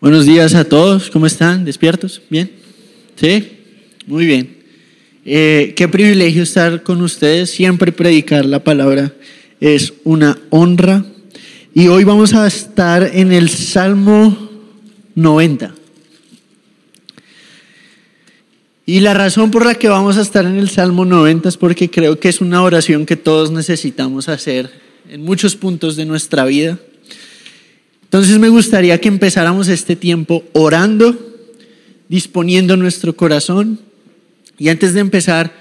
Buenos días a todos, ¿cómo están? ¿Despiertos? ¿Bien? ¿Sí? Muy bien. Eh, qué privilegio estar con ustedes, siempre predicar la palabra es una honra. Y hoy vamos a estar en el Salmo 90. Y la razón por la que vamos a estar en el Salmo 90 es porque creo que es una oración que todos necesitamos hacer en muchos puntos de nuestra vida. Entonces me gustaría que empezáramos este tiempo orando, disponiendo nuestro corazón. Y antes de empezar,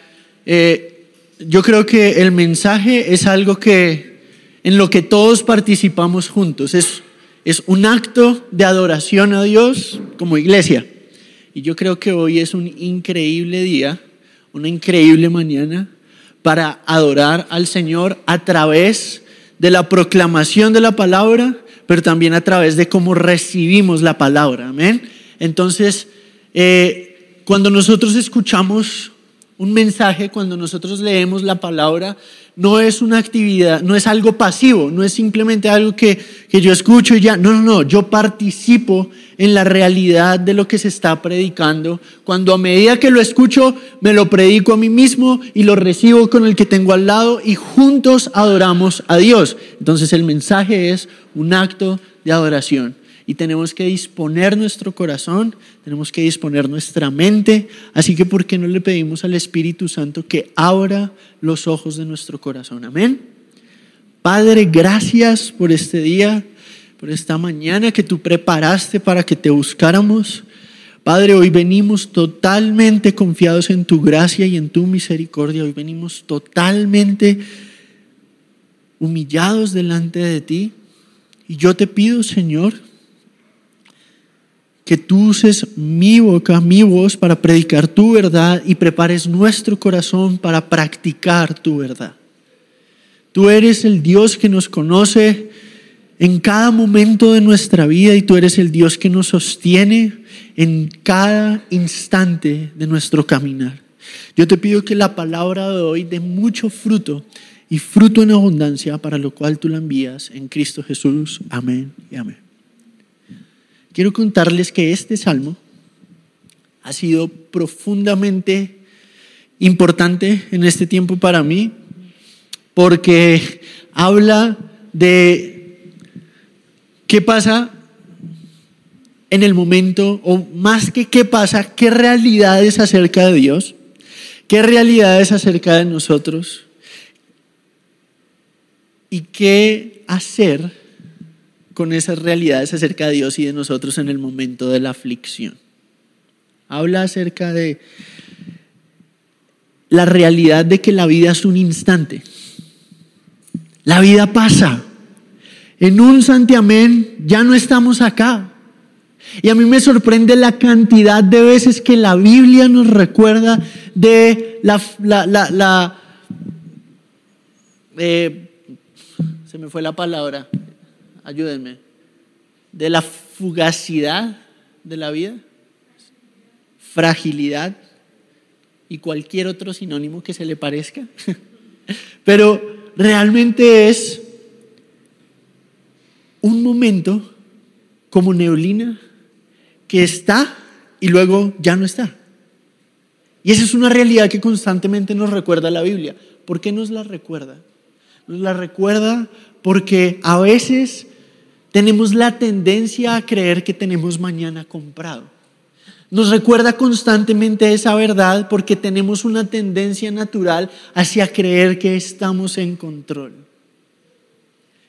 eh, yo creo que el mensaje es algo que en lo que todos participamos juntos. Es, es un acto de adoración a Dios como iglesia. Y yo creo que hoy es un increíble día, una increíble mañana para adorar al Señor a través de la proclamación de la palabra pero también a través de cómo recibimos la palabra. Amén. Entonces, eh, cuando nosotros escuchamos un mensaje, cuando nosotros leemos la palabra, no es una actividad, no es algo pasivo, no es simplemente algo que, que, yo escucho y ya, no, no, no, yo participo en la realidad de lo que se está predicando, cuando a medida que lo escucho, me lo predico a mí mismo y lo recibo con el que tengo al lado y juntos adoramos a Dios. Entonces el mensaje es un acto de adoración y tenemos que disponer nuestro corazón, tenemos que disponer nuestra mente, así que ¿por qué no le pedimos al Espíritu Santo que abra los ojos de nuestro corazón? Amén. Padre, gracias por este día, por esta mañana que tú preparaste para que te buscáramos. Padre, hoy venimos totalmente confiados en tu gracia y en tu misericordia. Hoy venimos totalmente humillados delante de ti. Y yo te pido, Señor, que tú uses mi boca, mi voz para predicar tu verdad y prepares nuestro corazón para practicar tu verdad. Tú eres el Dios que nos conoce en cada momento de nuestra vida y tú eres el Dios que nos sostiene en cada instante de nuestro caminar. Yo te pido que la palabra de hoy dé mucho fruto y fruto en abundancia para lo cual tú la envías en Cristo Jesús. Amén y amén. Quiero contarles que este salmo ha sido profundamente importante en este tiempo para mí porque habla de qué pasa en el momento, o más que qué pasa, qué realidades acerca de Dios, qué realidades acerca de nosotros y qué hacer con esas realidades acerca de Dios y de nosotros en el momento de la aflicción. Habla acerca de la realidad de que la vida es un instante. La vida pasa. En un santiamén ya no estamos acá. Y a mí me sorprende la cantidad de veces que la Biblia nos recuerda de la, la, eh, se me fue la palabra, ayúdenme, de la fugacidad de la vida, fragilidad y cualquier otro sinónimo que se le parezca. Pero realmente es un momento como neblina que está y luego ya no está. Y esa es una realidad que constantemente nos recuerda la Biblia. ¿Por qué nos la recuerda? Nos la recuerda porque a veces tenemos la tendencia a creer que tenemos mañana comprado. Nos recuerda constantemente esa verdad porque tenemos una tendencia natural hacia creer que estamos en control.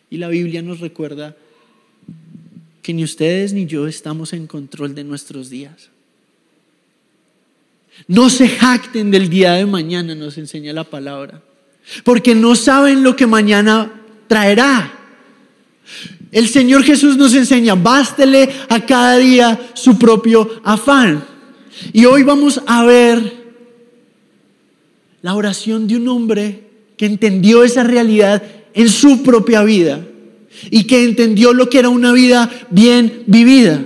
Y la Biblia nos recuerda que ni ustedes ni yo estamos en control de nuestros días. No se jacten del día de mañana, nos enseña la palabra porque no saben lo que mañana traerá. El Señor Jesús nos enseña, bástele a cada día su propio afán. Y hoy vamos a ver la oración de un hombre que entendió esa realidad en su propia vida y que entendió lo que era una vida bien vivida.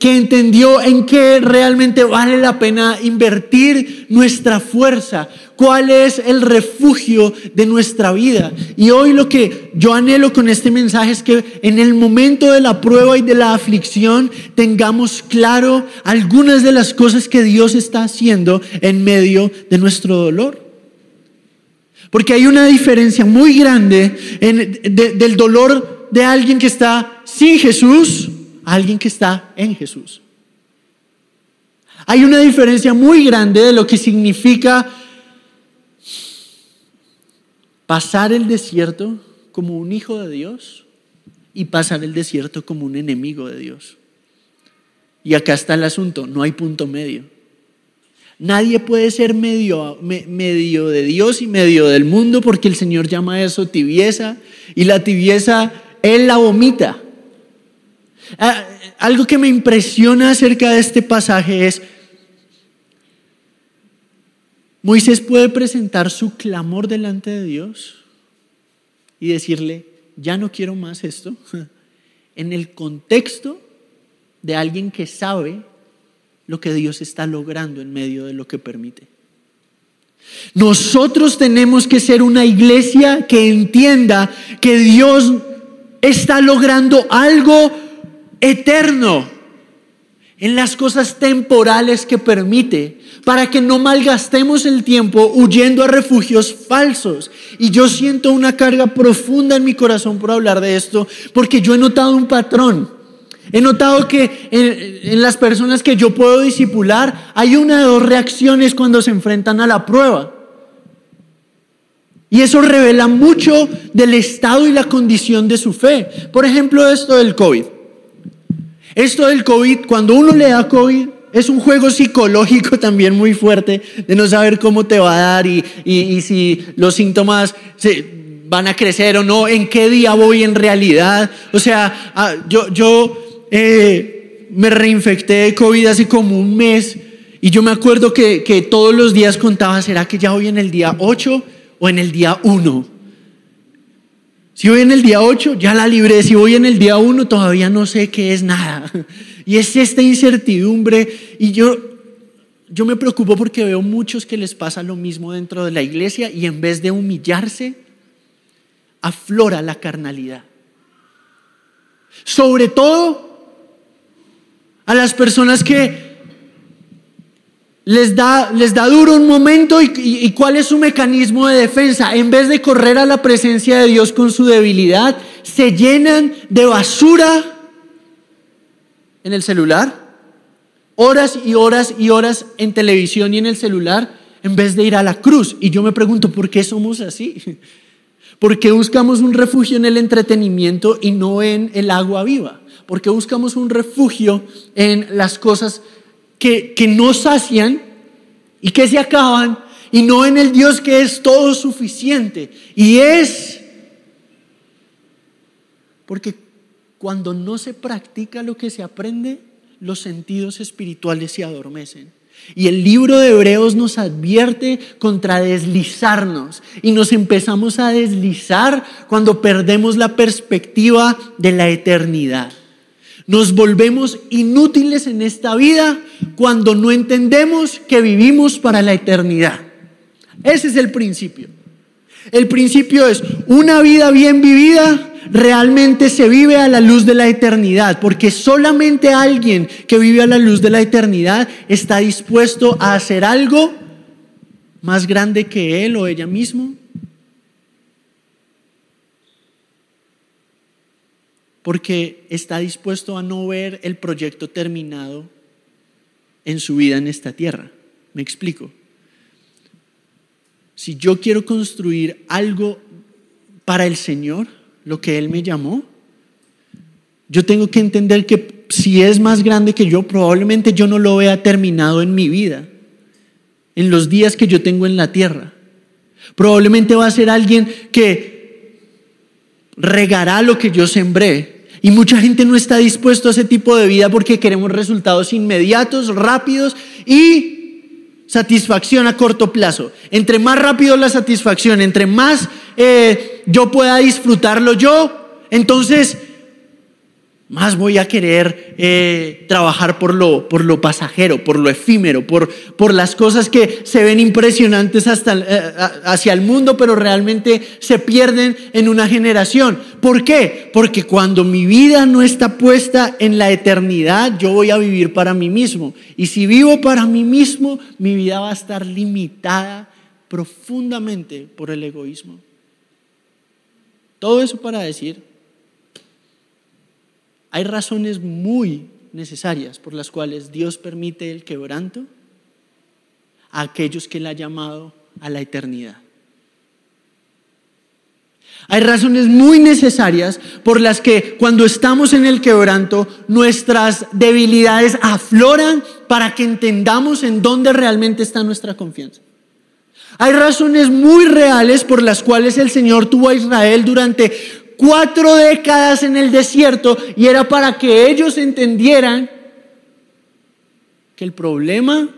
Que entendió en qué realmente vale la pena invertir nuestra fuerza, cuál es el refugio de nuestra vida. Y hoy lo que yo anhelo con este mensaje es que en el momento de la prueba y de la aflicción tengamos claro algunas de las cosas que Dios está haciendo en medio de nuestro dolor. Porque hay una diferencia muy grande del dolor de alguien que está sin Jesús alguien que está en Jesús. Hay una diferencia muy grande de lo que significa pasar el desierto como un hijo de Dios y pasar el desierto como un enemigo de Dios. Y acá está el asunto, no hay punto medio. Nadie puede ser medio, de Dios y medio del mundo porque el Señor llama eso tibieza y la tibieza Él la vomita. Ah, algo que me impresiona acerca de este pasaje es, Moisés puede presentar su clamor delante de Dios y decirle, ya no quiero más esto, en el contexto de alguien que sabe lo que Dios está logrando en medio de lo que permite. Nosotros tenemos que ser una iglesia que entienda que Dios está logrando algo eterno en las cosas temporales que permite, para que no malgastemos el tiempo huyendo a refugios falsos. Y yo siento una carga profunda en mi corazón por hablar de esto, porque yo he notado un patrón. He notado que en, las personas que yo puedo disipular hay una de dos reacciones cuando se enfrentan a la prueba. Y eso revela mucho del estado y la condición de su fe. Por ejemplo, esto del COVID. Esto del COVID, cuando uno le da COVID, es un juego psicológico también muy fuerte de no saber cómo te va a dar y, si los síntomas se, van a crecer o no, en qué día voy en realidad. O sea, ah, yo, yo eh, me reinfecté de COVID hace como un mes y yo me acuerdo que, que todos los días contaba, ¿será que ya voy en el día 8 o en el día 1? Si voy en el día 8, ya la libré. Si voy en el día 1, todavía no sé qué es nada. Y es esta incertidumbre. Y yo, yo me preocupo porque veo muchos que les pasa lo mismo dentro de la iglesia y en vez de humillarse, aflora la carnalidad. Sobre todo a las personas que les da, les da duro un momento y, cuál es su mecanismo de defensa. En vez de correr a la presencia de Dios con su debilidad, se llenan de basura en el celular, horas y horas y horas en televisión y en el celular, en vez de ir a la cruz. Y yo me pregunto, ¿por qué somos así? ¿Por qué buscamos un refugio en el entretenimiento y no en el agua viva? ¿Por qué buscamos un refugio en las cosas que, que no sacian y que se acaban y no en el Dios que es todo suficiente. Y es porque cuando no se practica lo que se aprende, los sentidos espirituales se adormecen. Y el libro de Hebreos nos advierte contra deslizarnos y nos empezamos a deslizar cuando perdemos la perspectiva de la eternidad. Nos volvemos inútiles en esta vida cuando no entendemos que vivimos para la eternidad. Ese es el principio. El principio es una vida bien vivida realmente se vive a la luz de la eternidad, porque solamente alguien que vive a la luz de la eternidad está dispuesto a hacer algo más grande que él o ella mismo porque está dispuesto a no ver el proyecto terminado en su vida en esta tierra. Me explico. Si yo quiero construir algo para el Señor, lo que Él me llamó, yo tengo que entender que si es más grande que yo, probablemente yo no lo vea terminado en mi vida, en los días que yo tengo en la tierra. Probablemente va a ser alguien que regará lo que yo sembré, y mucha gente no está dispuesto a ese tipo de vida porque queremos resultados inmediatos, rápidos y satisfacción a corto plazo. Entre más rápido la satisfacción, entre más eh, yo pueda disfrutarlo yo, entonces más voy a querer eh, trabajar por lo, por lo pasajero, por lo efímero, por, por las cosas que se ven impresionantes hasta, eh, hacia el mundo, pero realmente se pierden en una generación. ¿Por qué? Porque cuando mi vida no está puesta en la eternidad, yo voy a vivir para mí mismo. Y si vivo para mí mismo, mi vida va a estar limitada profundamente por el egoísmo. Todo eso para decir hay razones muy necesarias por las cuales Dios permite el quebranto a aquellos que Él ha llamado a la eternidad. Hay razones muy necesarias por las que cuando estamos en el quebranto nuestras debilidades afloran para que entendamos en dónde realmente está nuestra confianza. Hay razones muy reales por las cuales el Señor tuvo a Israel durante cuatro décadas en el desierto y era para que ellos entendieran que el problema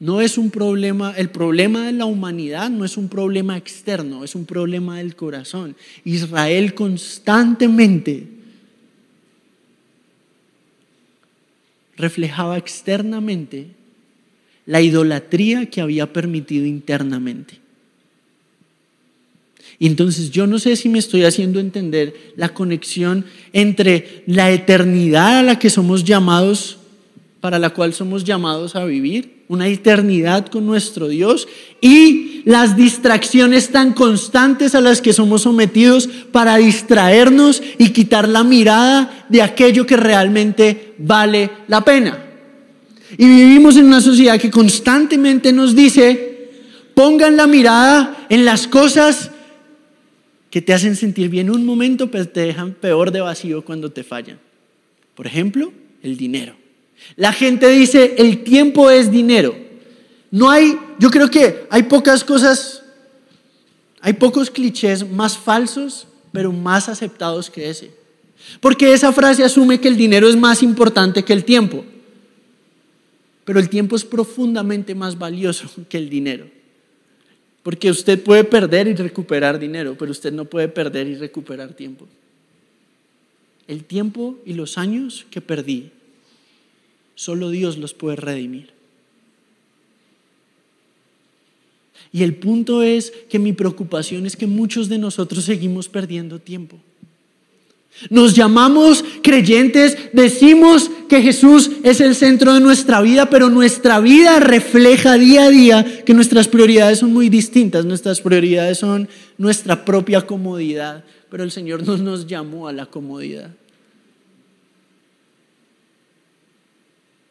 no es un problema, el problema de la humanidad no es un problema externo, es un problema del corazón. Israel constantemente reflejaba externamente la idolatría que había permitido internamente. Entonces yo no sé si me estoy haciendo entender la conexión entre la eternidad a la que somos llamados, para la cual somos llamados a vivir, una eternidad con nuestro Dios, y las distracciones tan constantes a las que somos sometidos para distraernos y quitar la mirada de aquello que realmente vale la pena. Y vivimos en una sociedad que constantemente nos dice, pongan la mirada en las cosas que te hacen sentir bien un momento, pero te dejan peor de vacío cuando te fallan. Por ejemplo, el dinero. La gente dice, el tiempo es dinero. No hay, yo creo que hay pocas cosas, hay pocos clichés más falsos, pero más aceptados que ese. Porque esa frase asume que el dinero es más importante que el tiempo. Pero el tiempo es profundamente más valioso que el dinero. Porque usted puede perder y recuperar dinero, pero usted no puede perder y recuperar tiempo. El tiempo y los años que perdí, solo Dios los puede redimir. Y el punto es que mi preocupación es que muchos de nosotros seguimos perdiendo tiempo. Nos llamamos creyentes, decimos que Jesús es el centro de nuestra vida, pero nuestra vida refleja día a día que nuestras prioridades son muy distintas. Nuestras prioridades son nuestra propia comodidad, pero el Señor no nos llamó a la comodidad.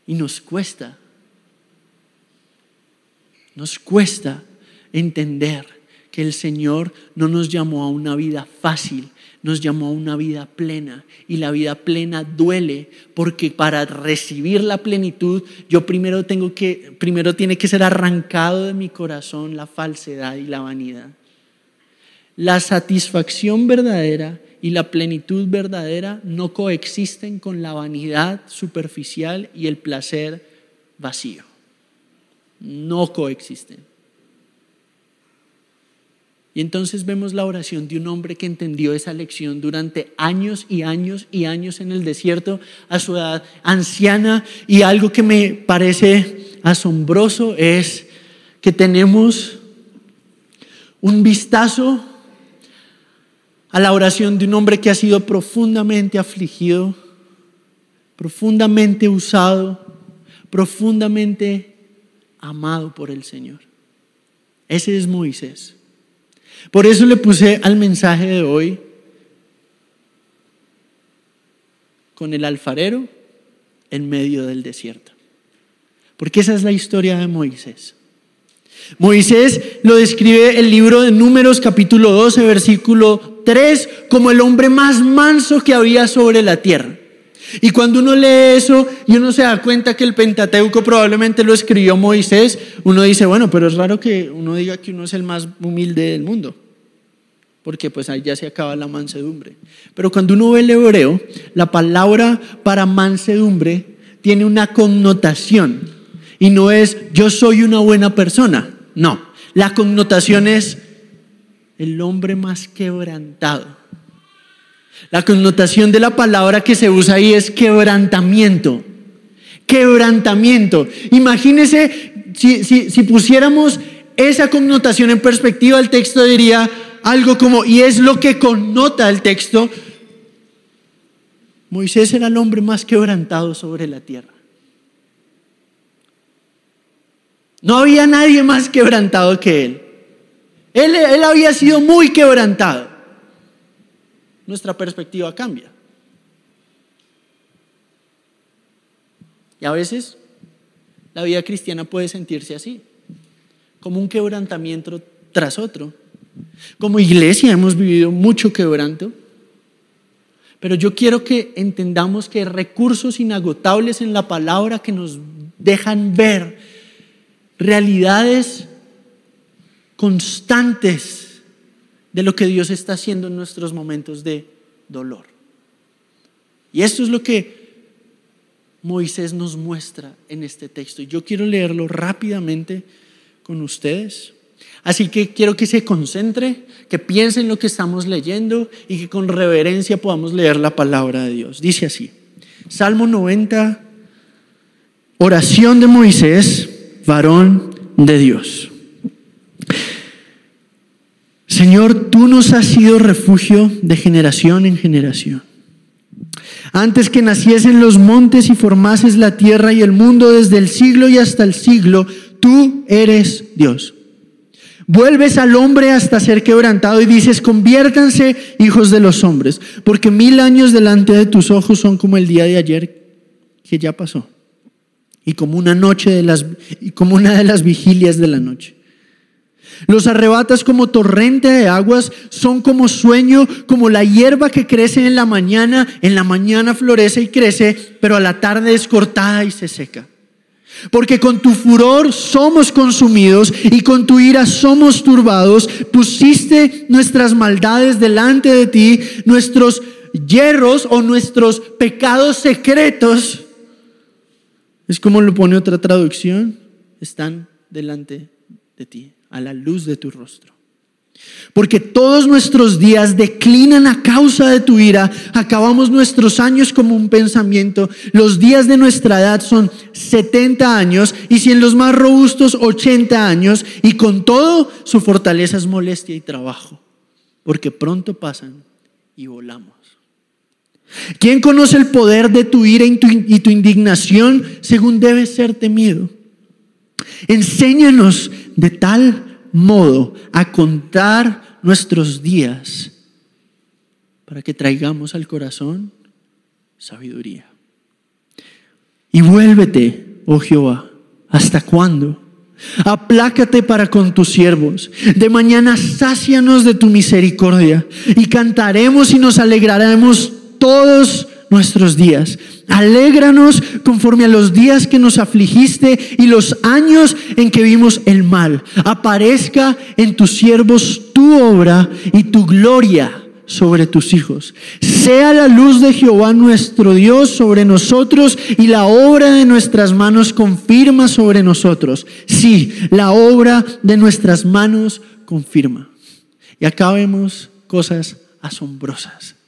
Y nos cuesta, nos cuesta entender que el Señor no nos llamó a una vida fácil, nos llamó a una vida plena y la vida plena duele porque para recibir la plenitud yo primero tengo que primero tiene que ser arrancado de mi corazón la falsedad y la vanidad. La satisfacción verdadera y la plenitud verdadera no coexisten con la vanidad superficial y el placer vacío. No coexisten. Y entonces vemos la oración de un hombre que entendió esa lección durante años y años y años en el desierto a su edad anciana. Y algo que me parece asombroso es que tenemos un vistazo a la oración de un hombre que ha sido profundamente afligido, profundamente usado, profundamente amado por el Señor. Ese es Moisés. Por eso le puse al mensaje de hoy con el alfarero en medio del desierto. Porque esa es la historia de Moisés. Moisés lo describe el libro de Números capítulo 12, versículo 3, como el hombre más manso que había sobre la tierra. Y cuando uno lee eso y uno se da cuenta que el Pentateuco probablemente lo escribió Moisés, uno dice, bueno, pero es raro que uno diga que uno es el más humilde del mundo, porque pues ahí ya se acaba la mansedumbre. Pero cuando uno ve el hebreo, la palabra para mansedumbre tiene una connotación y no es yo soy una buena persona, no, la connotación es el hombre más quebrantado La connotación de la palabra que se usa ahí es quebrantamiento. Quebrantamiento. Imagínese si, si pusiéramos esa connotación en perspectiva, el texto diría algo como, y es lo que connota el texto, Moisés era el hombre más quebrantado sobre la tierra. No había nadie más quebrantado que él. Él, él había sido muy quebrantado. Nuestra perspectiva cambia. Y a veces la vida cristiana puede sentirse así, como un quebrantamiento tras otro. Como iglesia hemos vivido mucho quebranto, pero yo quiero que entendamos que recursos inagotables en la palabra que nos dejan ver realidades constantes de lo que Dios está haciendo en nuestros momentos de dolor. Y esto es lo que Moisés nos muestra en este texto. Yo quiero leerlo rápidamente con ustedes. Así que quiero que se concentre, que piense en lo que estamos leyendo y que con reverencia podamos leer la palabra de Dios. Dice así, Salmo 90, oración de Moisés varón de Dios. Señor, tú nos has sido refugio de generación en generación. Antes que naciesen los montes y formases la tierra y el mundo desde el siglo y hasta el siglo, tú eres Dios. Vuelves al hombre hasta ser quebrantado y dices, conviértanse hijos de los hombres, porque mil años delante de tus ojos son como el día de ayer que ya pasó y como una noche de las y como una de las vigilias de la noche. Los arrebatas como torrente de aguas, son como sueño, como la hierba que crece en la mañana, en la mañana florece y crece, pero a la tarde es cortada y se seca. Porque con tu furor somos consumidos y con tu ira somos turbados. Pusiste nuestras maldades delante de ti, nuestros hierros o nuestros pecados secretos es como lo pone otra traducción, están delante de ti, a la luz de tu rostro. Porque todos nuestros días declinan a causa de tu ira, acabamos nuestros años como un pensamiento, los días de nuestra edad son 70 años y si en los más robustos 80 años y con todo su fortaleza es molestia y trabajo, porque pronto pasan y volamos. ¿Quién conoce el poder de tu ira y tu, indignación según debe ser temido? Enséñanos de tal modo a contar nuestros días para que traigamos al corazón sabiduría. Y vuélvete, oh Jehová, ¿hasta cuándo? Aplácate para con tus siervos. De mañana sácianos de tu misericordia y cantaremos y nos alegraremos todos nuestros días. Alégranos conforme a los días que nos afligiste y los años en que vimos el mal. Aparezca en tus siervos tu obra y tu gloria sobre tus hijos. Sea la luz de Jehová nuestro Dios sobre nosotros y la obra de nuestras manos confirma sobre nosotros. Sí, la obra de nuestras manos confirma. Y acá vemos cosas asombrosas.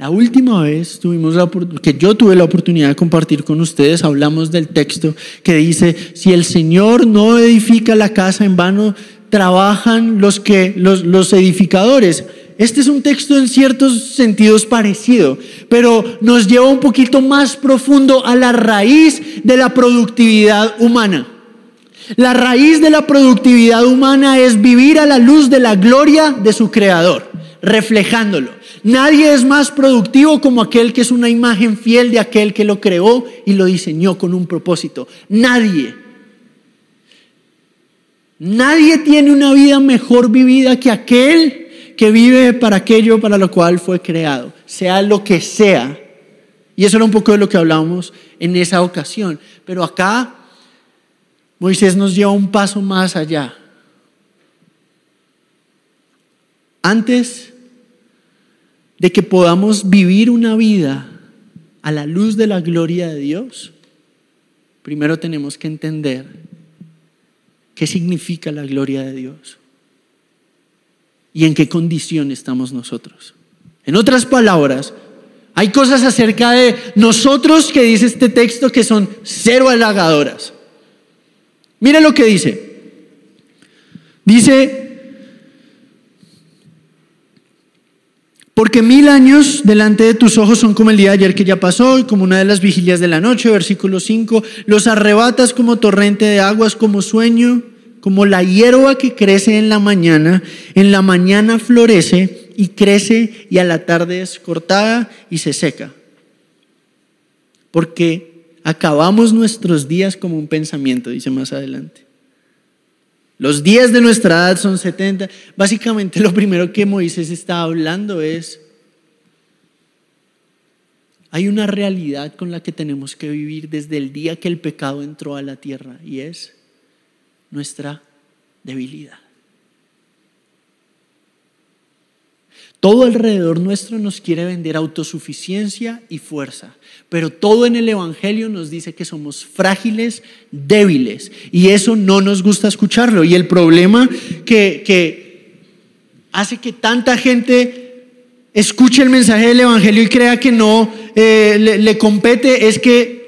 La última vez tuvimos que yo tuve la oportunidad de compartir con ustedes, hablamos del texto que dice, si el Señor no edifica la casa en vano, trabajan los que los, los edificadores. Este es un texto en ciertos sentidos parecido, pero nos lleva un poquito más profundo a la raíz de la productividad humana. La raíz de la productividad humana es vivir a la luz de la gloria de su creador, reflejándolo. Nadie es más productivo como aquel que es una imagen fiel de aquel que lo creó y lo diseñó con un propósito. Nadie. Nadie tiene una vida mejor vivida que aquel que vive para aquello para lo cual fue creado, sea lo que sea. Y eso era un poco de lo que hablábamos en esa ocasión. Pero acá Moisés nos lleva un paso más allá. Antes de que podamos vivir una vida a la luz de la gloria de Dios, primero tenemos que entender qué significa la gloria de Dios. y en qué condición estamos nosotros. En otras palabras, hay cosas acerca de nosotros que dice este texto que son cero halagadoras. Mire lo que dice. Dice, porque mil años delante de tus ojos son como el día de ayer que ya pasó como una de las vigilias de la noche, versículo 5, los arrebatas como torrente de aguas, como sueño, como la hierba que crece en la mañana, en la mañana florece y crece y a la tarde es cortada y se seca. Porque acabamos nuestros días como un pensamiento, dice más adelante. Los días de nuestra edad son 70. Básicamente lo primero que Moisés está hablando es, hay una realidad con la que tenemos que vivir desde el día que el pecado entró a la tierra y es nuestra debilidad. Todo alrededor nuestro nos quiere vender autosuficiencia y fuerza, pero todo en el Evangelio nos dice que somos frágiles, débiles, y eso no nos gusta escucharlo. Y el problema que, hace que tanta gente escuche el mensaje del Evangelio y crea que no eh, le compete es que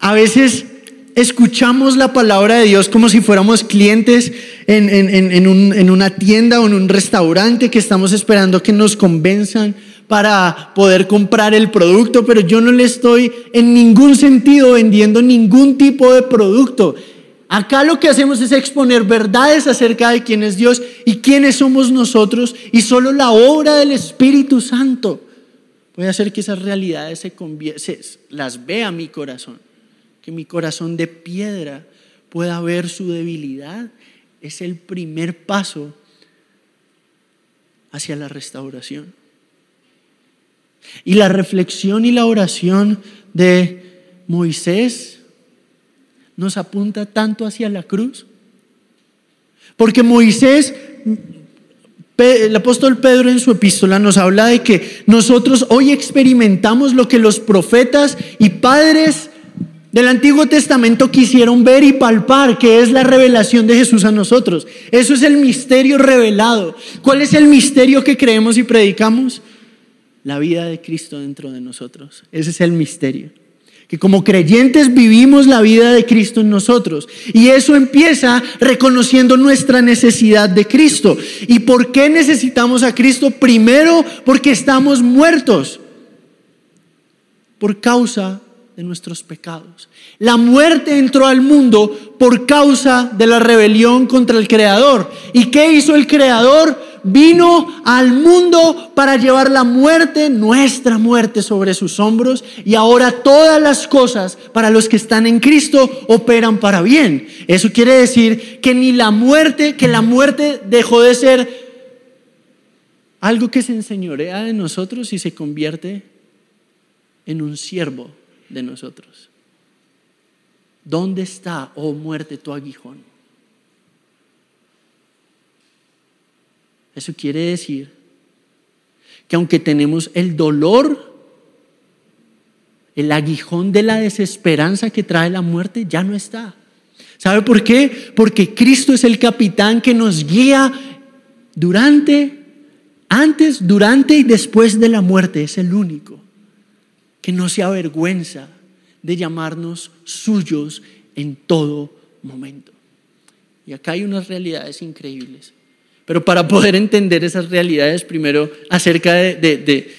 a veces escuchamos la palabra de Dios como si fuéramos clientes en, una tienda o en un restaurante que estamos esperando que nos convenzan para poder comprar el producto, pero yo no le estoy en ningún sentido vendiendo ningún tipo de producto. Acá lo que hacemos es exponer verdades acerca de quién es Dios y quiénes somos nosotros y solo la obra del Espíritu Santo puede hacer que esas realidades se, se las vea mi corazón que mi corazón de piedra pueda ver su debilidad, es el primer paso hacia la restauración. Y la reflexión y la oración de Moisés nos apunta tanto hacia la cruz. Porque Moisés, el apóstol Pedro en su epístola nos habla de que nosotros hoy experimentamos lo que los profetas y padres del Antiguo Testamento quisieron ver y palpar, que es la revelación de Jesús a nosotros. Eso es el misterio revelado. ¿Cuál es el misterio que creemos y predicamos? La vida de Cristo dentro de nosotros. Ese es el misterio. Que como creyentes vivimos la vida de Cristo en nosotros. Y eso empieza reconociendo nuestra necesidad de Cristo. ¿Y por qué necesitamos a Cristo? Primero porque estamos muertos por causa de nuestros pecados. La muerte entró al mundo por causa de la rebelión contra el Creador. ¿Y qué hizo el Creador? Vino al mundo para llevar la muerte, nuestra muerte, sobre sus hombros. Y ahora todas las cosas para los que están en Cristo operan para bien. Eso quiere decir que ni la muerte, que la muerte dejó de ser algo que se enseñorea de nosotros y se convierte en un siervo de nosotros. ¿Dónde está, oh muerte, tu aguijón? Eso quiere decir que aunque tenemos el dolor, el aguijón de la desesperanza que trae la muerte, ya no está. ¿Sabe por qué? Porque Cristo es el capitán que nos guía durante, antes, durante y después de la muerte. Es el único que no se avergüenza de llamarnos suyos en todo momento. Y acá hay unas realidades increíbles. Pero para poder entender esas realidades, primero acerca de,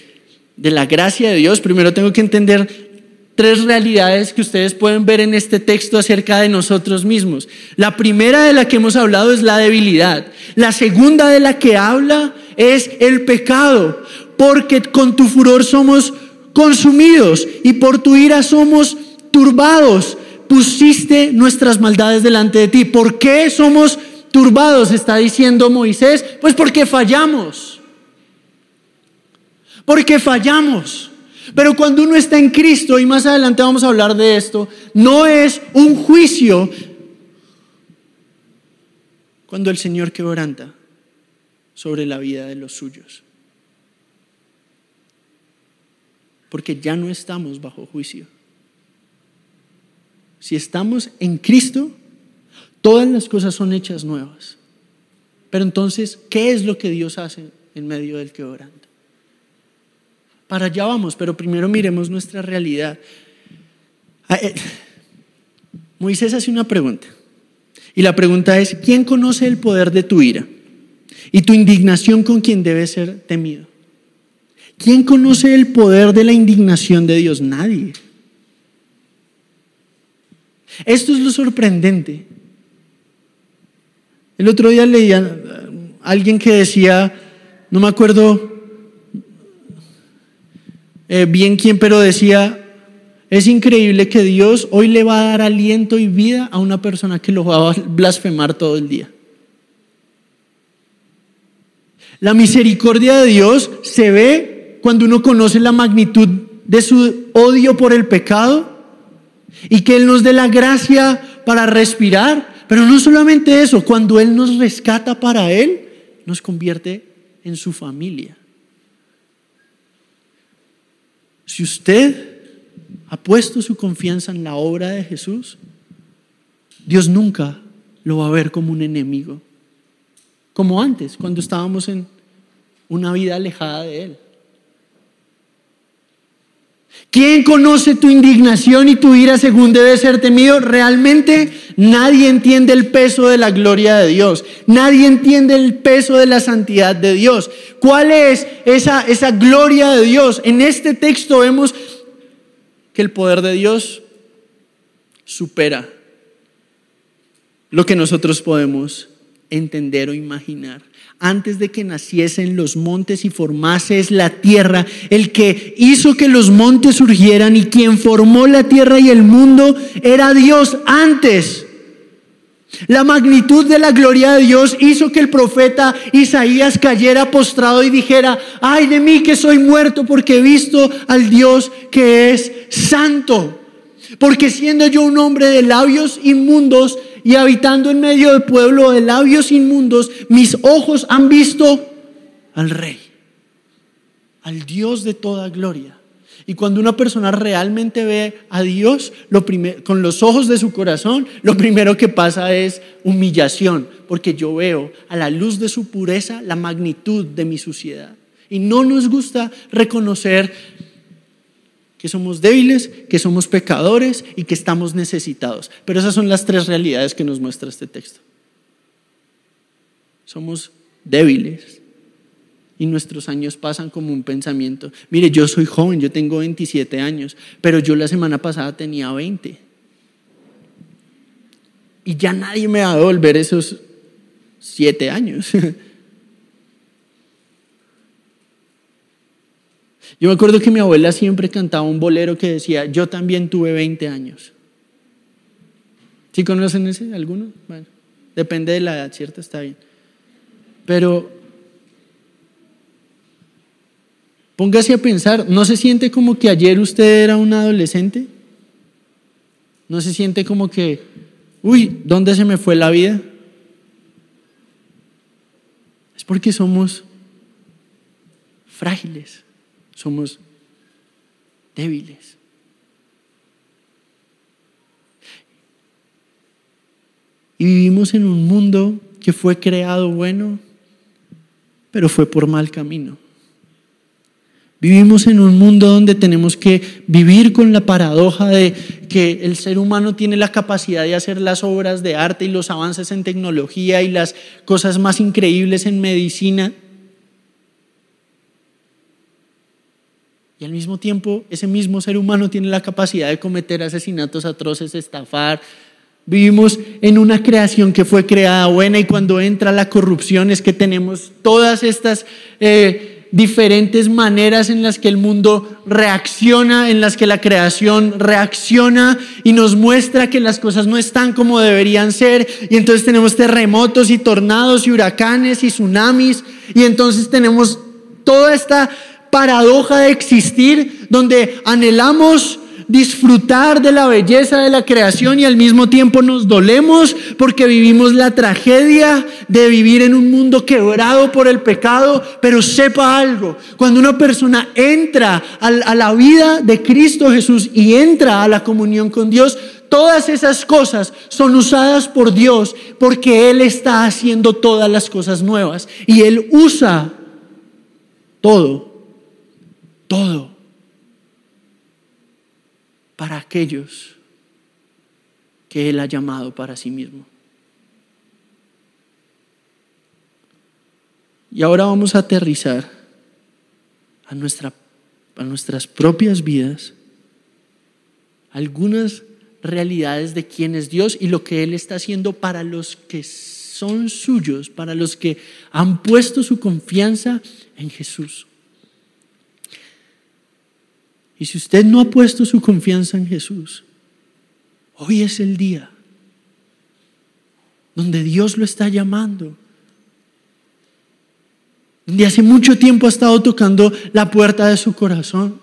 la gracia de Dios, primero tengo que entender tres realidades que ustedes pueden ver en este texto acerca de nosotros mismos. La primera de la que hemos hablado es la debilidad. La segunda de la que habla es el pecado, porque con tu furor somos consumidos y por tu ira somos turbados. Pusiste nuestras maldades delante de ti. ¿Por qué somos turbados? Está diciendo Moisés. Pues porque fallamos. Porque fallamos. Pero cuando uno está en Cristo, y más adelante vamos a hablar de esto, no es un juicio cuando el Señor quebranta sobre la vida de los suyos. Porque ya no estamos bajo juicio. Si estamos en Cristo, todas las cosas son hechas nuevas. Pero entonces, ¿qué es lo que Dios hace en medio del quebranto? Para allá vamos, pero primero miremos nuestra realidad. Ah, eh, Moisés hace una pregunta. Y la pregunta es, ¿quién conoce el poder de tu ira? Y tu indignación con quien debe ser temido. ¿Quién conoce el poder de la indignación de Dios? Nadie. Esto es lo sorprendente. El otro día leía a alguien que decía, no me acuerdo eh, bien quién, pero decía, es increíble que Dios hoy le va a dar aliento y vida a una persona que lo va a blasfemar todo el día. La misericordia de Dios se ve cuando uno conoce la magnitud de su odio por el pecado y que Él nos dé la gracia para respirar. Pero no solamente eso, cuando Él nos rescata para Él, nos convierte en su familia. Si usted ha puesto su confianza en la obra de Jesús, Dios nunca lo va a ver como un enemigo, como antes, cuando estábamos en una vida alejada de Él. ¿Quién conoce tu indignación y tu ira según debe ser temido? Realmente nadie entiende el peso de la gloria de Dios. Nadie entiende el peso de la santidad de Dios. ¿Cuál es esa, esa gloria de Dios? En este texto vemos que el poder de Dios supera lo que nosotros podemos entender o imaginar. Antes de que naciesen los montes y formases la tierra, el que hizo que los montes surgieran y quien formó la tierra y el mundo era Dios antes. La magnitud de la gloria de Dios hizo que el profeta Isaías cayera postrado y dijera, ay de mí que soy muerto porque he visto al Dios que es santo. Porque siendo yo un hombre de labios inmundos y habitando en medio del pueblo de labios inmundos, mis ojos han visto al Rey, al Dios de toda gloria. Y cuando una persona realmente ve a Dios con los ojos de su corazón, lo primero que pasa es humillación, porque yo veo a la luz de su pureza la magnitud de mi suciedad. Y no nos gusta reconocer que somos débiles, que somos pecadores y que estamos necesitados. Pero esas son las tres realidades que nos muestra este texto. Somos débiles, y nuestros años pasan como un pensamiento. Mire, yo soy joven, yo tengo 27 años, pero yo la semana pasada tenía 20. Y ya nadie me va a devolver esos 7 años. Yo me acuerdo que mi abuela siempre cantaba un bolero que decía, yo también tuve 20 años. ¿Sí conocen ese alguno? Bueno, depende de la edad, ¿cierto? Está bien. Pero Póngase a pensar, ¿no se siente como que ayer usted era un adolescente? ¿No se siente como que, uy, ¿dónde se me fue la vida? Es porque somos frágiles, somos débiles. Y vivimos en un mundo que fue creado bueno, pero fue por mal camino. Vivimos en un mundo donde tenemos que vivir con la paradoja de que el ser humano tiene la capacidad de hacer las obras de arte y los avances en tecnología y las cosas más increíbles en medicina. Y al mismo tiempo, ese mismo ser humano tiene la capacidad de cometer asesinatos atroces, estafar. Vivimos en una creación que fue creada buena y cuando entra la corrupción es que tenemos todas estas... Eh, diferentes maneras en las que el mundo reacciona, en las que la creación reacciona y nos muestra que las cosas no están como deberían ser. Y entonces tenemos terremotos y tornados y huracanes y tsunamis. Y entonces tenemos toda esta paradoja de existir donde anhelamos disfrutar de la belleza de la creación y al mismo tiempo nos dolemos porque vivimos la tragedia de vivir en un mundo quebrado por el pecado. Pero sepa algo, cuando una persona entra a la vida de Cristo Jesús y entra a la comunión con Dios, Todas esas cosas son usadas por Dios porque Él está haciendo todas las cosas nuevas y Él usa todo, todo para aquellos que Él ha llamado para sí mismo. Y ahora vamos a aterrizar a, nuestra, a nuestras propias vidas algunas realidades de quién es Dios y lo que Él está haciendo para los que son suyos, para los que han puesto su confianza en Jesús. Y si usted no ha puesto su confianza en Jesús, hoy es el día donde Dios lo está llamando. Donde hace mucho tiempo ha estado tocando la puerta de su corazón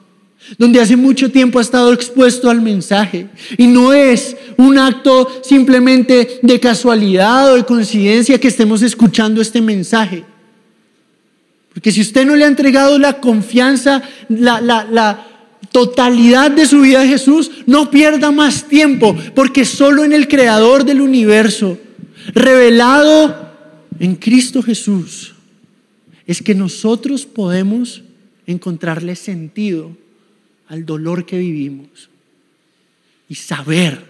donde hace mucho tiempo ha estado expuesto al mensaje. Y no es un acto simplemente de casualidad o de coincidencia que estemos escuchando este mensaje. Porque si usted no le ha entregado la confianza, la, la totalidad de su vida a Jesús, no pierda más tiempo, porque solo en el Creador del universo, revelado en Cristo Jesús, es que nosotros podemos encontrarle sentido al dolor que vivimos y saber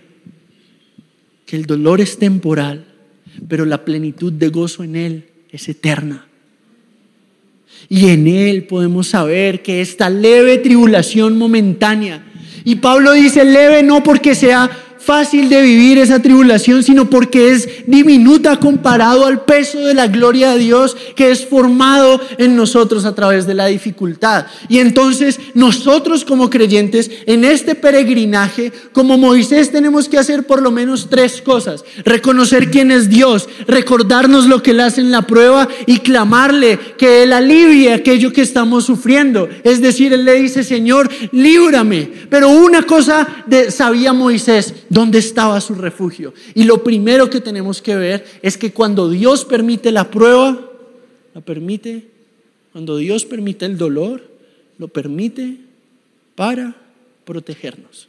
que el dolor es temporal, pero la plenitud de gozo en Él es eterna. Y en Él podemos saber que esta leve tribulación momentánea, y Pablo dice leve no porque sea fácil de vivir esa tribulación, sino porque es diminuta comparado al peso de la gloria de Dios que es formado en nosotros a través de la dificultad. Y entonces nosotros como creyentes en este peregrinaje, como Moisés, tenemos que hacer por lo menos tres cosas. Reconocer quién es Dios, recordarnos lo que Él hace en la prueba y clamarle que Él alivie aquello que estamos sufriendo. Es decir, Él le dice, Señor, líbrame. Pero una cosa de, sabía Moisés, dónde estaba su refugio. Y lo primero que tenemos que ver es que cuando Dios permite la prueba, la permite, cuando Dios permite el dolor, lo permite para protegernos.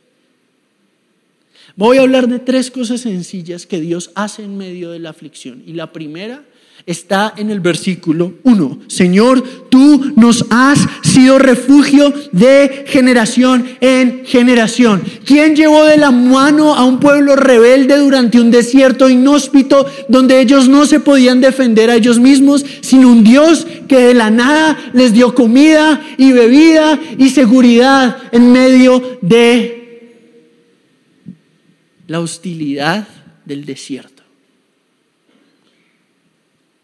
Voy a hablar de tres cosas sencillas que Dios hace en medio de la aflicción. Y la primera está en el versículo 1. Señor, tú nos has sido refugio de generación en generación. ¿Quién llevó de la mano a un pueblo rebelde durante un desierto inhóspito donde ellos no se podían defender a ellos mismos, sino un Dios que de la nada les dio comida y bebida y seguridad en medio de la hostilidad del desierto?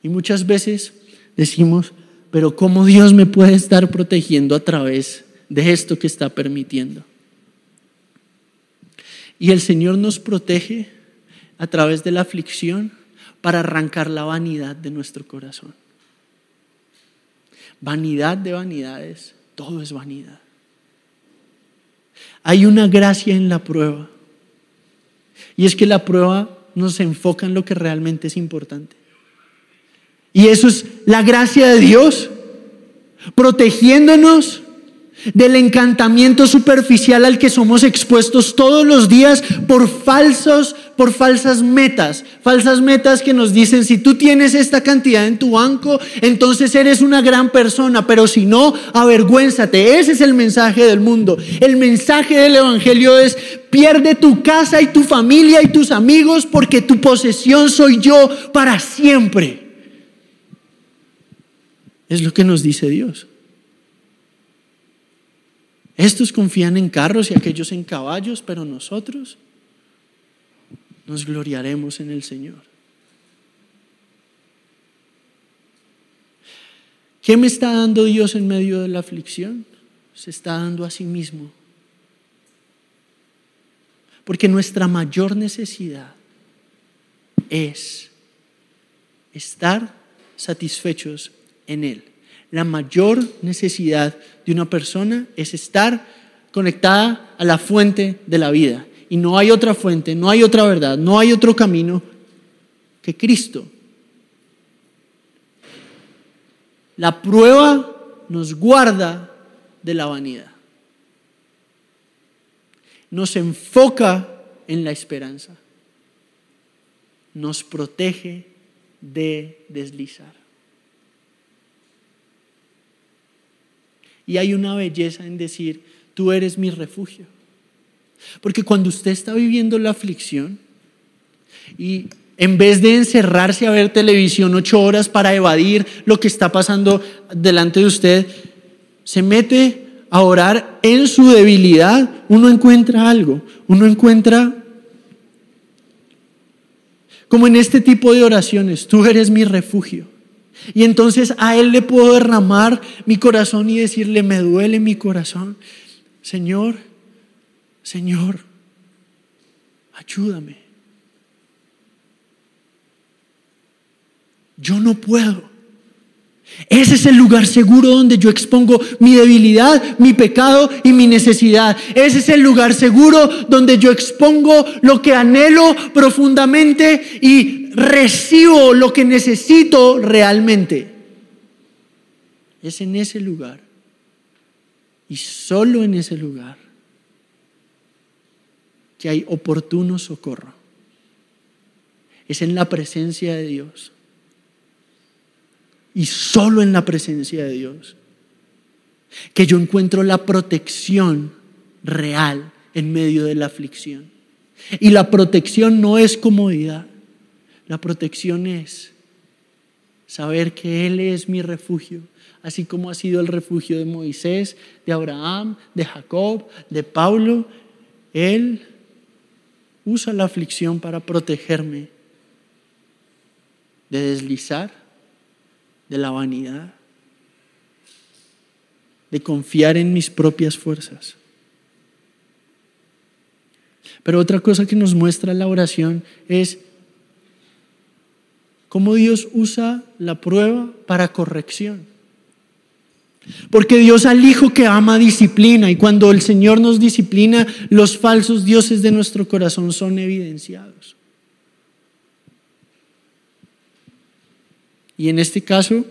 Y muchas veces decimos, pero ¿cómo Dios me puede estar protegiendo a través de esto que está permitiendo? Y el Señor nos protege a través de la aflicción para arrancar la vanidad de nuestro corazón. Vanidad de vanidades, todo es vanidad. Hay una gracia en la prueba. Y es que la prueba nos enfoca en lo que realmente es importante. Y eso es la gracia de Dios, protegiéndonos del encantamiento superficial al que somos expuestos todos los días por falsos, por falsas metas, falsas metas que nos dicen si tú tienes esta cantidad en tu banco, entonces eres una gran persona, pero si no, avergüénzate. Ese es el mensaje del mundo. El mensaje del evangelio es pierde tu casa y tu familia y tus amigos porque tu posesión soy yo para siempre. Es lo que nos dice Dios. Estos confían en carros y aquellos en caballos, pero nosotros nos gloriaremos en el Señor. ¿Qué me está dando Dios en medio de la aflicción? Se está dando a sí mismo. Porque nuestra mayor necesidad es estar satisfechos en Él. La mayor necesidad de una persona es estar conectada a la fuente de la vida. Y no hay otra fuente, no hay otra verdad, no hay otro camino que Cristo. La prueba nos guarda de la vanidad. Nos enfoca en la esperanza. Nos protege de deslizar. Y hay una belleza en decir, tú eres mi refugio. Porque cuando usted está viviendo la aflicción y en vez de encerrarse a ver televisión ocho horas para evadir lo que está pasando delante de usted, se mete a orar en su debilidad, uno encuentra algo, uno encuentra, como en este tipo de oraciones, tú eres mi refugio. Y entonces a Él le puedo derramar mi corazón y decirle, me duele mi corazón. Señor, Señor, ayúdame. Yo no puedo. Ese es el lugar seguro donde yo expongo mi debilidad, mi pecado y mi necesidad. Ese es el lugar seguro donde yo expongo lo que anhelo profundamente y recibo lo que necesito realmente. Es en ese lugar y solo en ese lugar que hay oportuno socorro. Es en la presencia de Dios y solo en la presencia de Dios que yo encuentro la protección real en medio de la aflicción. Y la protección no es comodidad, la protección es saber que Él es mi refugio, así como ha sido el refugio de Moisés, de Abraham, de Jacob, de Pablo. Él usa la aflicción para protegerme de deslizar de la vanidad, de confiar en mis propias fuerzas. Pero otra cosa que nos muestra la oración es cómo Dios usa la prueba para corrección. Porque Dios al Hijo que ama disciplina y cuando el Señor nos disciplina, los falsos dioses de nuestro corazón son evidenciados. Y en este caso,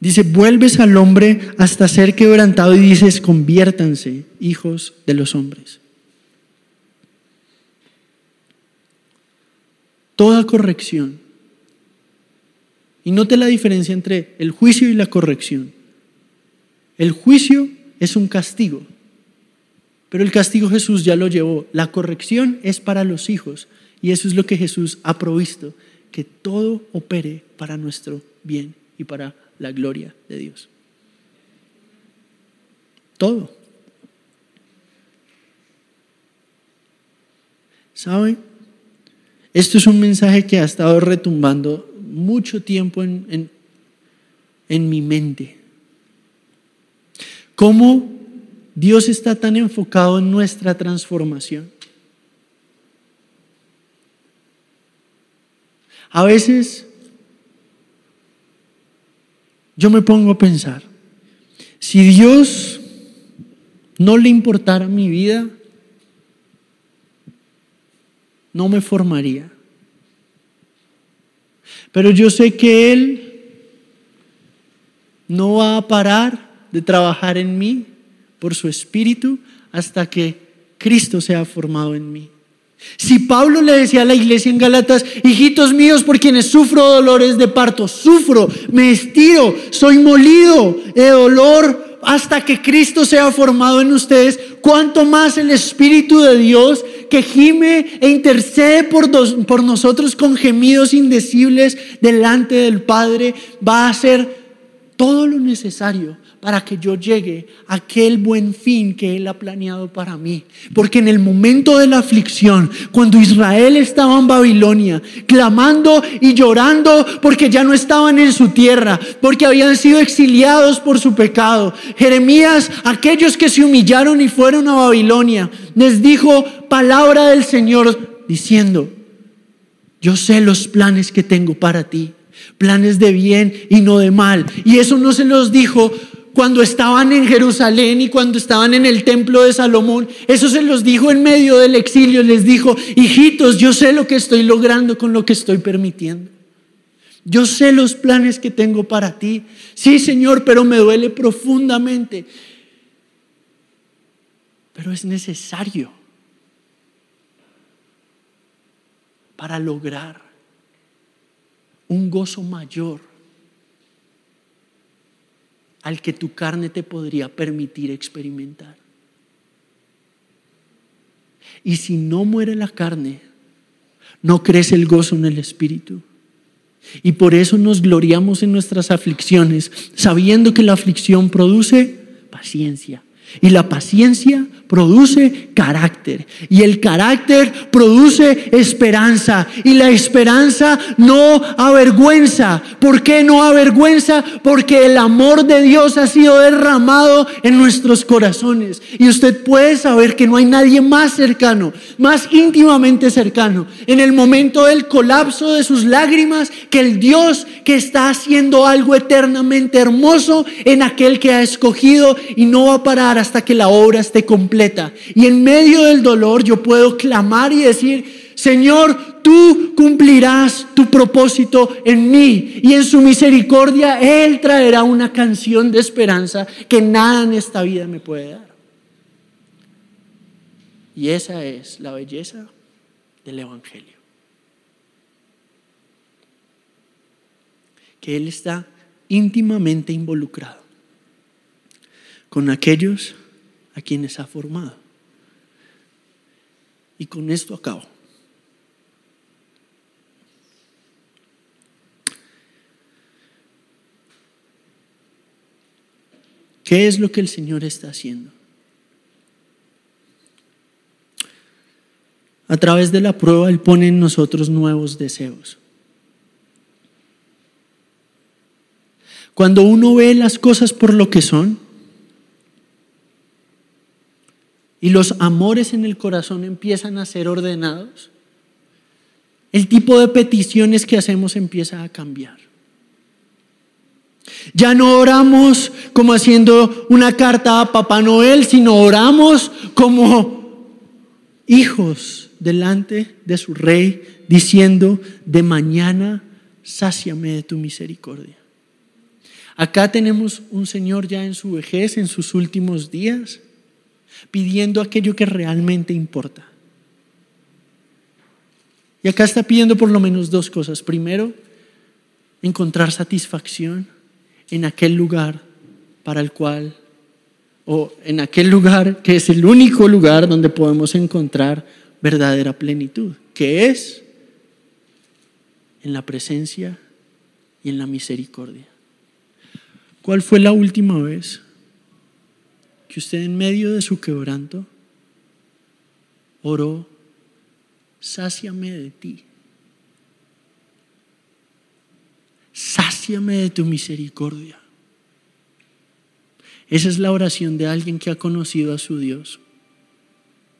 dice, vuelves al hombre hasta ser quebrantado y dices, conviértanse hijos de los hombres. Toda corrección. Y note la diferencia entre el juicio y la corrección. El juicio es un castigo, pero el castigo Jesús ya lo llevó. La corrección es para los hijos y eso es lo que Jesús ha provisto que todo opere para nuestro bien y para la gloria de Dios. Todo. ¿Sabe? Esto es un mensaje que ha estado retumbando mucho tiempo en, en, mi mente. ¿Cómo Dios está tan enfocado en nuestra transformación? A veces yo me pongo a pensar, si Dios no le importara mi vida, no me formaría. Pero yo sé que Él no va a parar de trabajar en mí por su espíritu hasta que Cristo sea formado en mí. Si Pablo le decía a la iglesia en Galatas, hijitos míos, por quienes sufro dolores de parto, sufro, me estiro, soy molido de dolor hasta que Cristo sea formado en ustedes, cuanto más el Espíritu de Dios que gime e intercede por, por nosotros con gemidos indecibles delante del Padre, va a hacer todo lo necesario para que yo llegue a aquel buen fin que Él ha planeado para mí. Porque en el momento de la aflicción, cuando Israel estaba en Babilonia, clamando y llorando porque ya no estaban en su tierra, porque habían sido exiliados por su pecado, Jeremías, aquellos que se humillaron y fueron a Babilonia, les dijo palabra del Señor diciendo, yo sé los planes que tengo para ti planes de bien y no de mal. Y eso no se los dijo cuando estaban en Jerusalén y cuando estaban en el templo de Salomón. Eso se los dijo en medio del exilio. Les dijo, hijitos, yo sé lo que estoy logrando con lo que estoy permitiendo. Yo sé los planes que tengo para ti. Sí, Señor, pero me duele profundamente. Pero es necesario. para lograr un gozo mayor al que tu carne te podría permitir experimentar. Y si no muere la carne, no crece el gozo en el espíritu. Y por eso nos gloriamos en nuestras aflicciones, sabiendo que la aflicción produce paciencia. Y la paciencia produce carácter. Y el carácter produce esperanza. Y la esperanza no avergüenza. ¿Por qué no avergüenza? Porque el amor de Dios ha sido derramado en nuestros corazones. Y usted puede saber que no hay nadie más cercano, más íntimamente cercano, en el momento del colapso de sus lágrimas, que el Dios que está haciendo algo eternamente hermoso en aquel que ha escogido y no va a parar hasta que la obra esté completa y en medio del dolor yo puedo clamar y decir, Señor, tú cumplirás tu propósito en mí y en su misericordia Él traerá una canción de esperanza que nada en esta vida me puede dar. Y esa es la belleza del Evangelio. Que Él está íntimamente involucrado con aquellos a quienes ha formado. Y con esto acabo. ¿Qué es lo que el Señor está haciendo? A través de la prueba Él pone en nosotros nuevos deseos. Cuando uno ve las cosas por lo que son, y los amores en el corazón empiezan a ser ordenados, el tipo de peticiones que hacemos empieza a cambiar. Ya no oramos como haciendo una carta a Papá Noel, sino oramos como hijos delante de su rey, diciendo, de mañana sáciame de tu misericordia. Acá tenemos un Señor ya en su vejez, en sus últimos días, pidiendo aquello que realmente importa. Y acá está pidiendo por lo menos dos cosas. Primero, encontrar satisfacción en aquel lugar para el cual, o en aquel lugar que es el único lugar donde podemos encontrar verdadera plenitud, que es en la presencia y en la misericordia. ¿Cuál fue la última vez que usted en medio de su quebranto oró, sáciame de ti. Sáciame de tu misericordia. Esa es la oración de alguien que ha conocido a su Dios.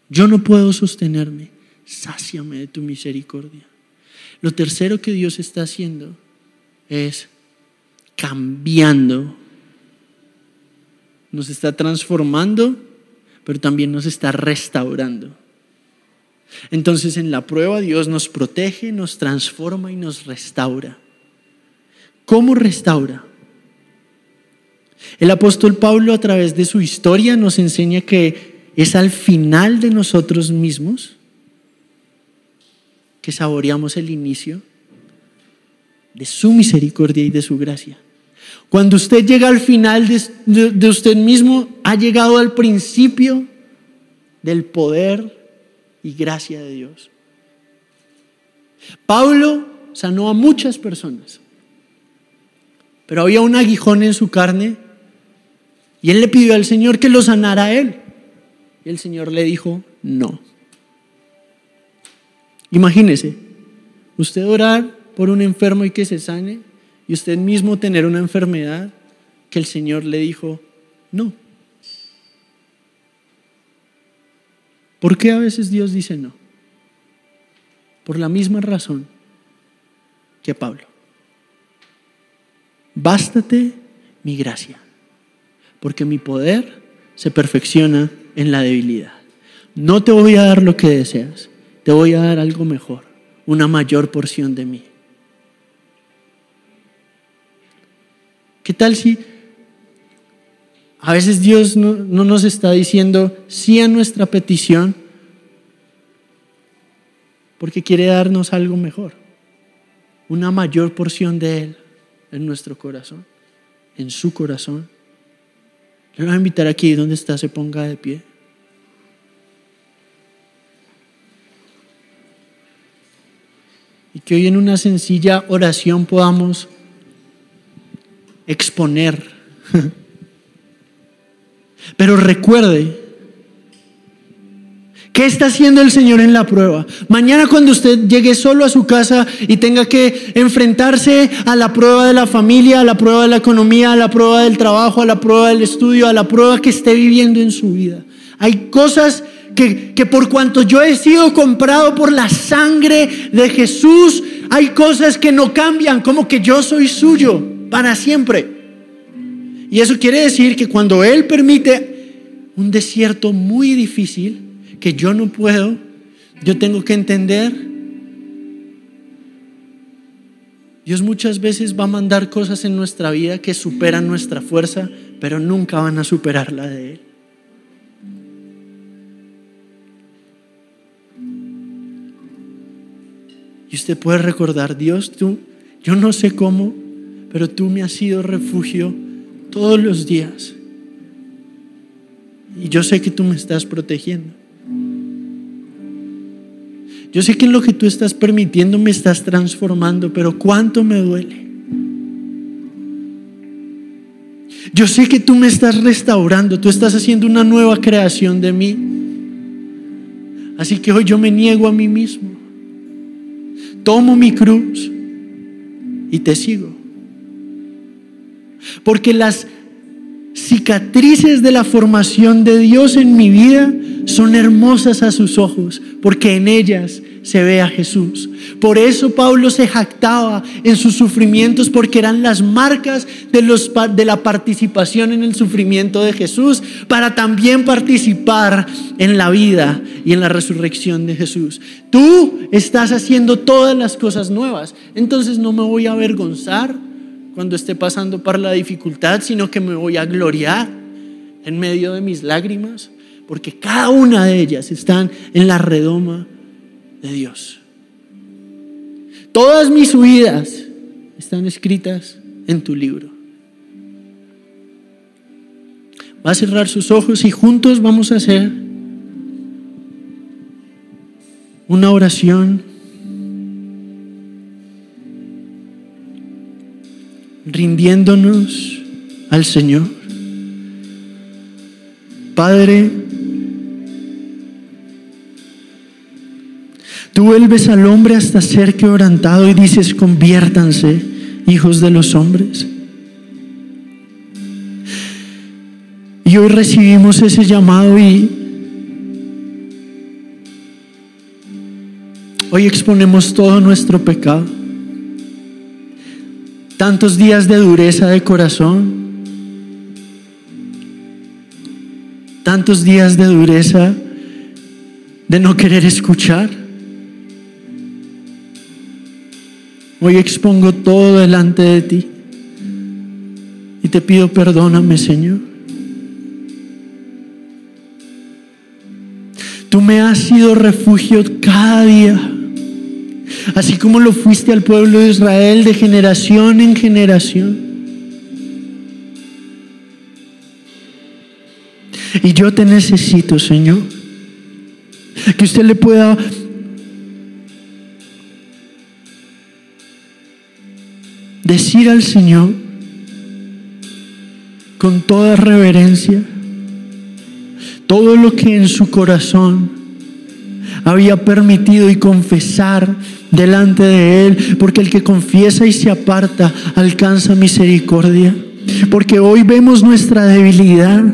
Yo no puedo sostenerme. Sáciame de tu misericordia. Lo tercero que Dios está haciendo es cambiando nos está transformando, pero también nos está restaurando. Entonces en la prueba Dios nos protege, nos transforma y nos restaura. ¿Cómo restaura? El apóstol Pablo a través de su historia nos enseña que es al final de nosotros mismos que saboreamos el inicio de su misericordia y de su gracia. Cuando usted llega al final de, usted mismo, ha llegado al principio del poder y gracia de Dios. Pablo sanó a muchas personas, pero había un aguijón en su carne y él le pidió al Señor que lo sanara a él. Y el Señor le dijo, no. Imagínese, usted orar por un enfermo y que se sane y usted mismo tener una enfermedad que el Señor le dijo, no. ¿Por qué a veces Dios dice no? Por la misma razón que Pablo. Bástate mi gracia, porque mi poder se perfecciona en la debilidad. No te voy a dar lo que deseas, te voy a dar algo mejor, una mayor porción de mí. ¿Qué tal si a veces Dios no, nos está diciendo sí a nuestra petición, porque quiere darnos algo mejor, una mayor porción de Él en nuestro corazón, en su corazón. Le voy a invitar aquí donde está, se ponga de pie. Y que hoy en una sencilla oración podamos exponer. Pero recuerde, ¿Qué está haciendo el Señor en la prueba? Mañana cuando usted llegue solo a su casa y tenga que enfrentarse a la prueba de la familia, a la prueba de la economía, a la prueba del trabajo, a la prueba del estudio, a la prueba que esté viviendo en su vida. Hay cosas que, que por cuanto yo he sido comprado por la sangre de Jesús, hay cosas que no cambian, como que yo soy suyo para siempre. Y eso quiere decir que cuando Él permite un desierto muy difícil, que yo no puedo, yo tengo que entender. Dios muchas veces va a mandar cosas en nuestra vida que superan nuestra fuerza, pero nunca van a superar la de Él. Y usted puede recordar, Dios, tú, yo no sé cómo, pero tú me has sido refugio todos los días. Y yo sé que tú me estás protegiendo. Yo sé que en lo que tú estás permitiendo me estás transformando, pero cuánto me duele. Yo sé que tú me estás restaurando, tú estás haciendo una nueva creación de mí. Así que hoy yo me niego a mí mismo. Tomo mi cruz y te sigo. Porque las cicatrices de la formación de Dios en mi vida son hermosas a sus ojos, porque en ellas se ve a Jesús. Por eso Pablo se jactaba en sus sufrimientos, porque eran las marcas de, de la participación en el sufrimiento de Jesús, para también participar en la vida y en la resurrección de Jesús. Tú estás haciendo todas las cosas nuevas, entonces no me voy a avergonzar cuando esté pasando por la dificultad, sino que me voy a gloriar en medio de mis lágrimas porque cada una de ellas están en la redoma de Dios. Todas mis huidas están escritas en tu libro. Va a cerrar sus ojos y juntos vamos a hacer una oración rindiéndonos al Señor. Padre, Tú vuelves al hombre hasta ser quebrantado y dices, conviértanse, hijos de los hombres. Y hoy recibimos ese llamado y hoy exponemos todo nuestro pecado. Tantos días de dureza de corazón, tantos días de dureza de no querer escuchar. Hoy expongo todo delante de ti y te pido perdóname, Señor. Tú me has sido refugio cada día, así como lo fuiste al pueblo de Israel de generación en generación. Y yo te necesito, Señor, que usted le pueda decir al Señor con toda reverencia todo lo que en su corazón había permitido y confesar delante de Él, porque el que confiesa y se aparta alcanza misericordia, porque hoy vemos nuestra debilidad,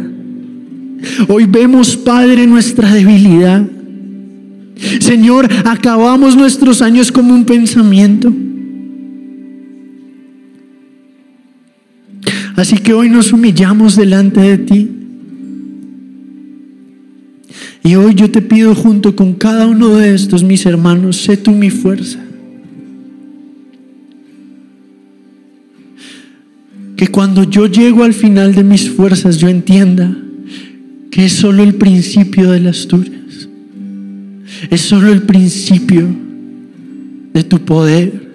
hoy vemos, Padre, nuestra debilidad. Señor, acabamos nuestros años como un pensamiento. Así que hoy nos humillamos delante de ti. Y hoy yo te pido junto con cada uno de estos, mis hermanos, sé tú mi fuerza. Que cuando yo llego al final de mis fuerzas, yo entienda que es solo el principio de las tuyas. Es solo el principio de tu poder.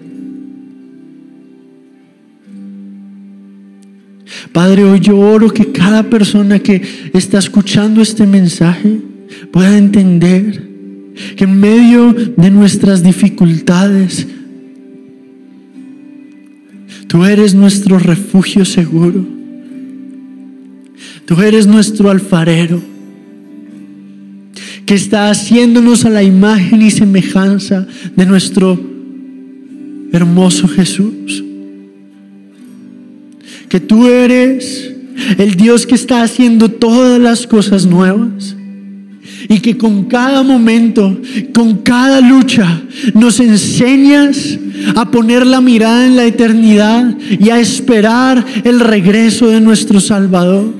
Padre, hoy yo oro que cada persona que está escuchando este mensaje pueda entender que en medio de nuestras dificultades, tú eres nuestro refugio seguro. Tú eres nuestro alfarero que está haciéndonos a la imagen y semejanza de nuestro hermoso Jesús. Que tú eres el Dios que está haciendo todas las cosas nuevas y que con cada momento, con cada lucha, nos enseñas a poner la mirada en la eternidad y a esperar el regreso de nuestro Salvador.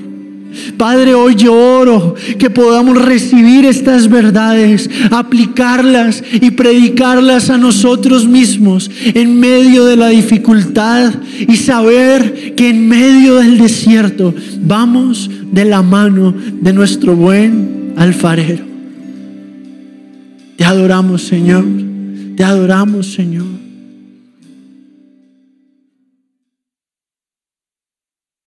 Padre, hoy yo oro que podamos recibir estas verdades, aplicarlas y predicarlas a nosotros mismos en medio de la dificultad y saber que en medio del desierto vamos de la mano de nuestro buen alfarero. Te adoramos, Señor. Te adoramos, Señor.